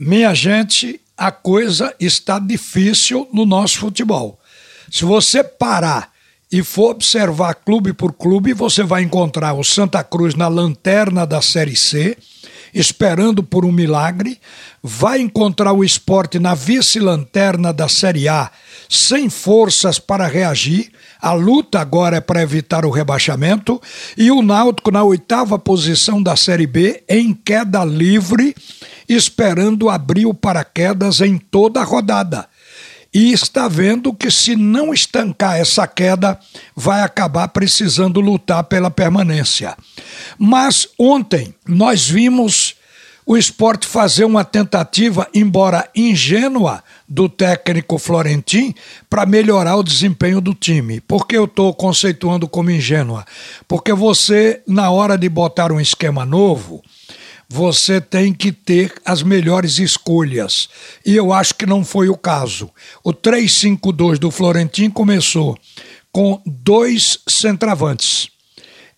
Minha gente, a coisa está difícil no nosso futebol. Se você parar e for observar clube por clube, você vai encontrar o Santa Cruz na lanterna da Série C, esperando por um milagre, vai encontrar o esporte na vice-lanterna da Série A, sem forças para reagir. A luta agora é para evitar o rebaixamento. E o Náutico na oitava posição da Série B, em queda livre, esperando abrir o paraquedas em toda a rodada e está vendo que, se não estancar essa queda, vai acabar precisando lutar pela permanência. Mas ontem nós vimos o esporte fazer uma tentativa, embora ingênua, do técnico Florentin para melhorar o desempenho do time. Por que eu estou conceituando como ingênua? Porque você, na hora de botar um esquema novo, você tem que ter as melhores escolhas. E eu acho que não foi o caso. O 3-5-2 do Florentim começou com dois centravantes.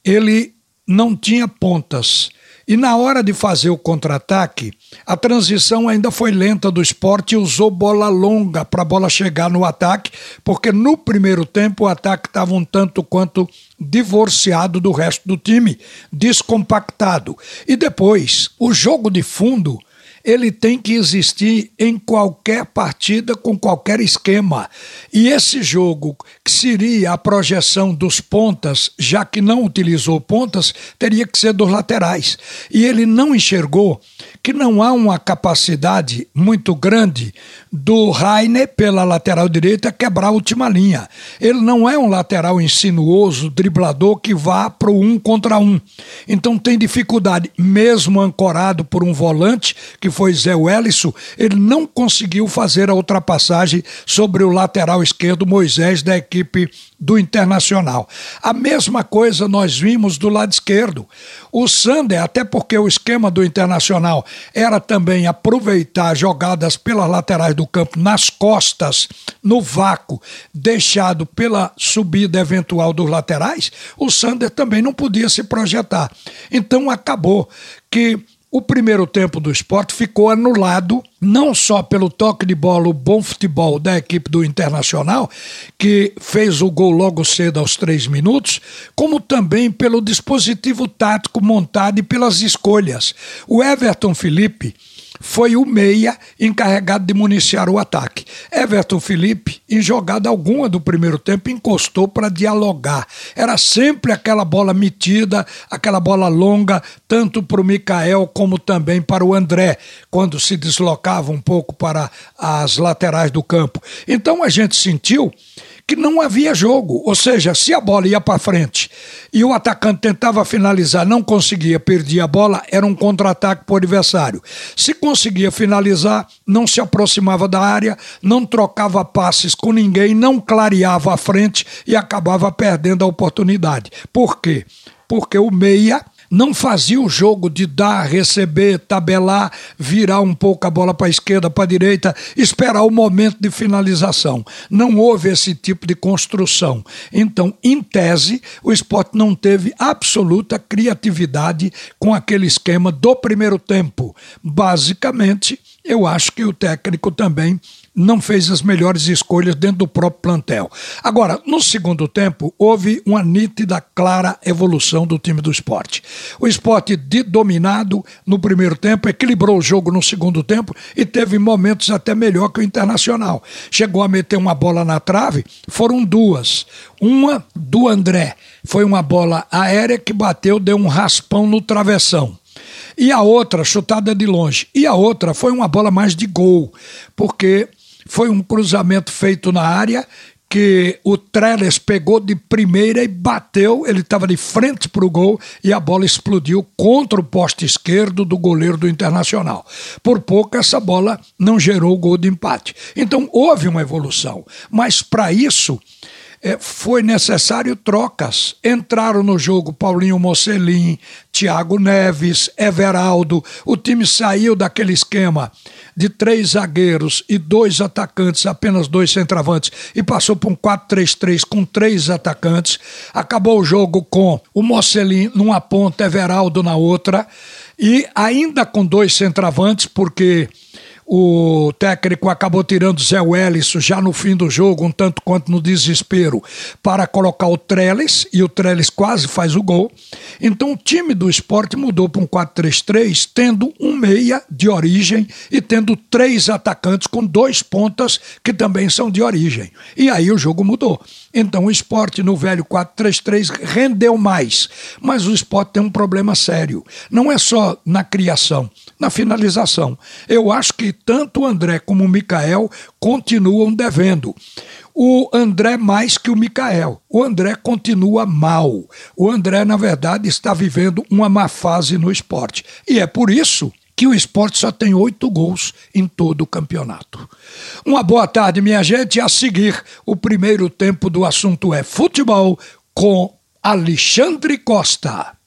Ele não tinha pontas. E na hora de fazer o contra-ataque, a transição ainda foi lenta do esporte e usou bola longa para a bola chegar no ataque, porque no primeiro tempo o ataque estava um tanto quanto divorciado do resto do time, descompactado. E depois, o jogo de fundo ele tem que existir em qualquer partida com qualquer esquema. E esse jogo, que seria a projeção dos pontas, já que não utilizou pontas, teria que ser dos laterais. E ele não enxergou que não há uma capacidade muito grande do Rainer pela lateral direita quebrar a última linha. Ele não é um lateral insinuoso, driblador que vá para o um contra um. Então tem dificuldade, mesmo ancorado por um volante, que foi Zé Wellison, ele não conseguiu fazer a ultrapassagem sobre o lateral esquerdo Moisés da equipe do Internacional. A mesma coisa nós vimos do lado esquerdo. O Sander, até porque o esquema do Internacional era também aproveitar jogadas pelas laterais do campo nas costas, no vácuo, deixado pela subida eventual dos laterais, o Sander também não podia se projetar. Então acabou que o primeiro tempo do esporte ficou anulado, não só pelo toque de bola, o bom futebol da equipe do Internacional, que fez o gol logo cedo aos três minutos, como também pelo dispositivo tático montado e pelas escolhas. O Everton Felipe foi o meia encarregado de municiar o ataque. Everton Felipe, em jogada alguma do primeiro tempo, encostou para dialogar. Era sempre aquela bola metida, aquela bola longa, tanto para o Mikael como também para o André, quando se deslocava um pouco para as laterais do campo. Então a gente sentiu que não havia jogo. Ou seja, se a bola ia para frente e o atacante tentava finalizar, não conseguia, perdia a bola, era um contra-ataque para o adversário. Se conseguia finalizar, não se aproximava da área, não trocava passes com ninguém, não clareava a frente e acabava perdendo a oportunidade. Por quê? Porque o meia não fazia o jogo de dar, receber, tabelar, virar um pouco a bola para a esquerda, para a direita, esperar o momento de finalização. Não houve esse tipo de construção. Então, em tese, o esporte não teve absoluta criatividade com aquele esquema do primeiro tempo. Basicamente, eu acho que o técnico também não fez as melhores escolhas dentro do próprio plantel. Agora, no segundo tempo, houve uma nítida, clara evolução do time do esporte. O esporte, de dominado no primeiro tempo, equilibrou o jogo no segundo tempo e teve momentos até melhor que o Internacional. Chegou a meter uma bola na trave, foram duas. Uma do André, foi uma bola aérea que bateu, deu um raspão no travessão e a outra chutada de longe. E a outra foi uma bola mais de gol, porque foi um cruzamento feito na área que o Trellis pegou de primeira e bateu, ele estava de frente para o gol e a bola explodiu contra o poste esquerdo do goleiro do Internacional. Por pouco essa bola não gerou o gol de empate. Então houve uma evolução, mas para isso é, foi necessário trocas. Entraram no jogo Paulinho Mocelin, Thiago Neves, Everaldo. O time saiu daquele esquema de três zagueiros e dois atacantes, apenas dois centravantes, e passou para um 4-3-3 com três atacantes. Acabou o jogo com o Mocelin numa ponta, Everaldo na outra, e ainda com dois centravantes, porque o técnico acabou tirando Zé Welles já no fim do jogo, um tanto quanto no desespero, para colocar o Trellis, e o Trellis quase faz o gol. Então o time do esporte mudou para um 4-3-3, tendo um meia de origem e tendo três atacantes com dois pontas que também são de origem. E aí o jogo mudou. Então o esporte no velho 4-3-3 rendeu mais. Mas o esporte tem um problema sério. Não é só na criação, na finalização. Eu acho que tanto o André como o Mikael continuam devendo. O André mais que o Mikael. O André continua mal. O André, na verdade, está vivendo uma má fase no esporte. E é por isso que o esporte só tem oito gols em todo o campeonato. Uma boa tarde, minha gente. A seguir, o primeiro tempo do assunto é futebol com Alexandre Costa.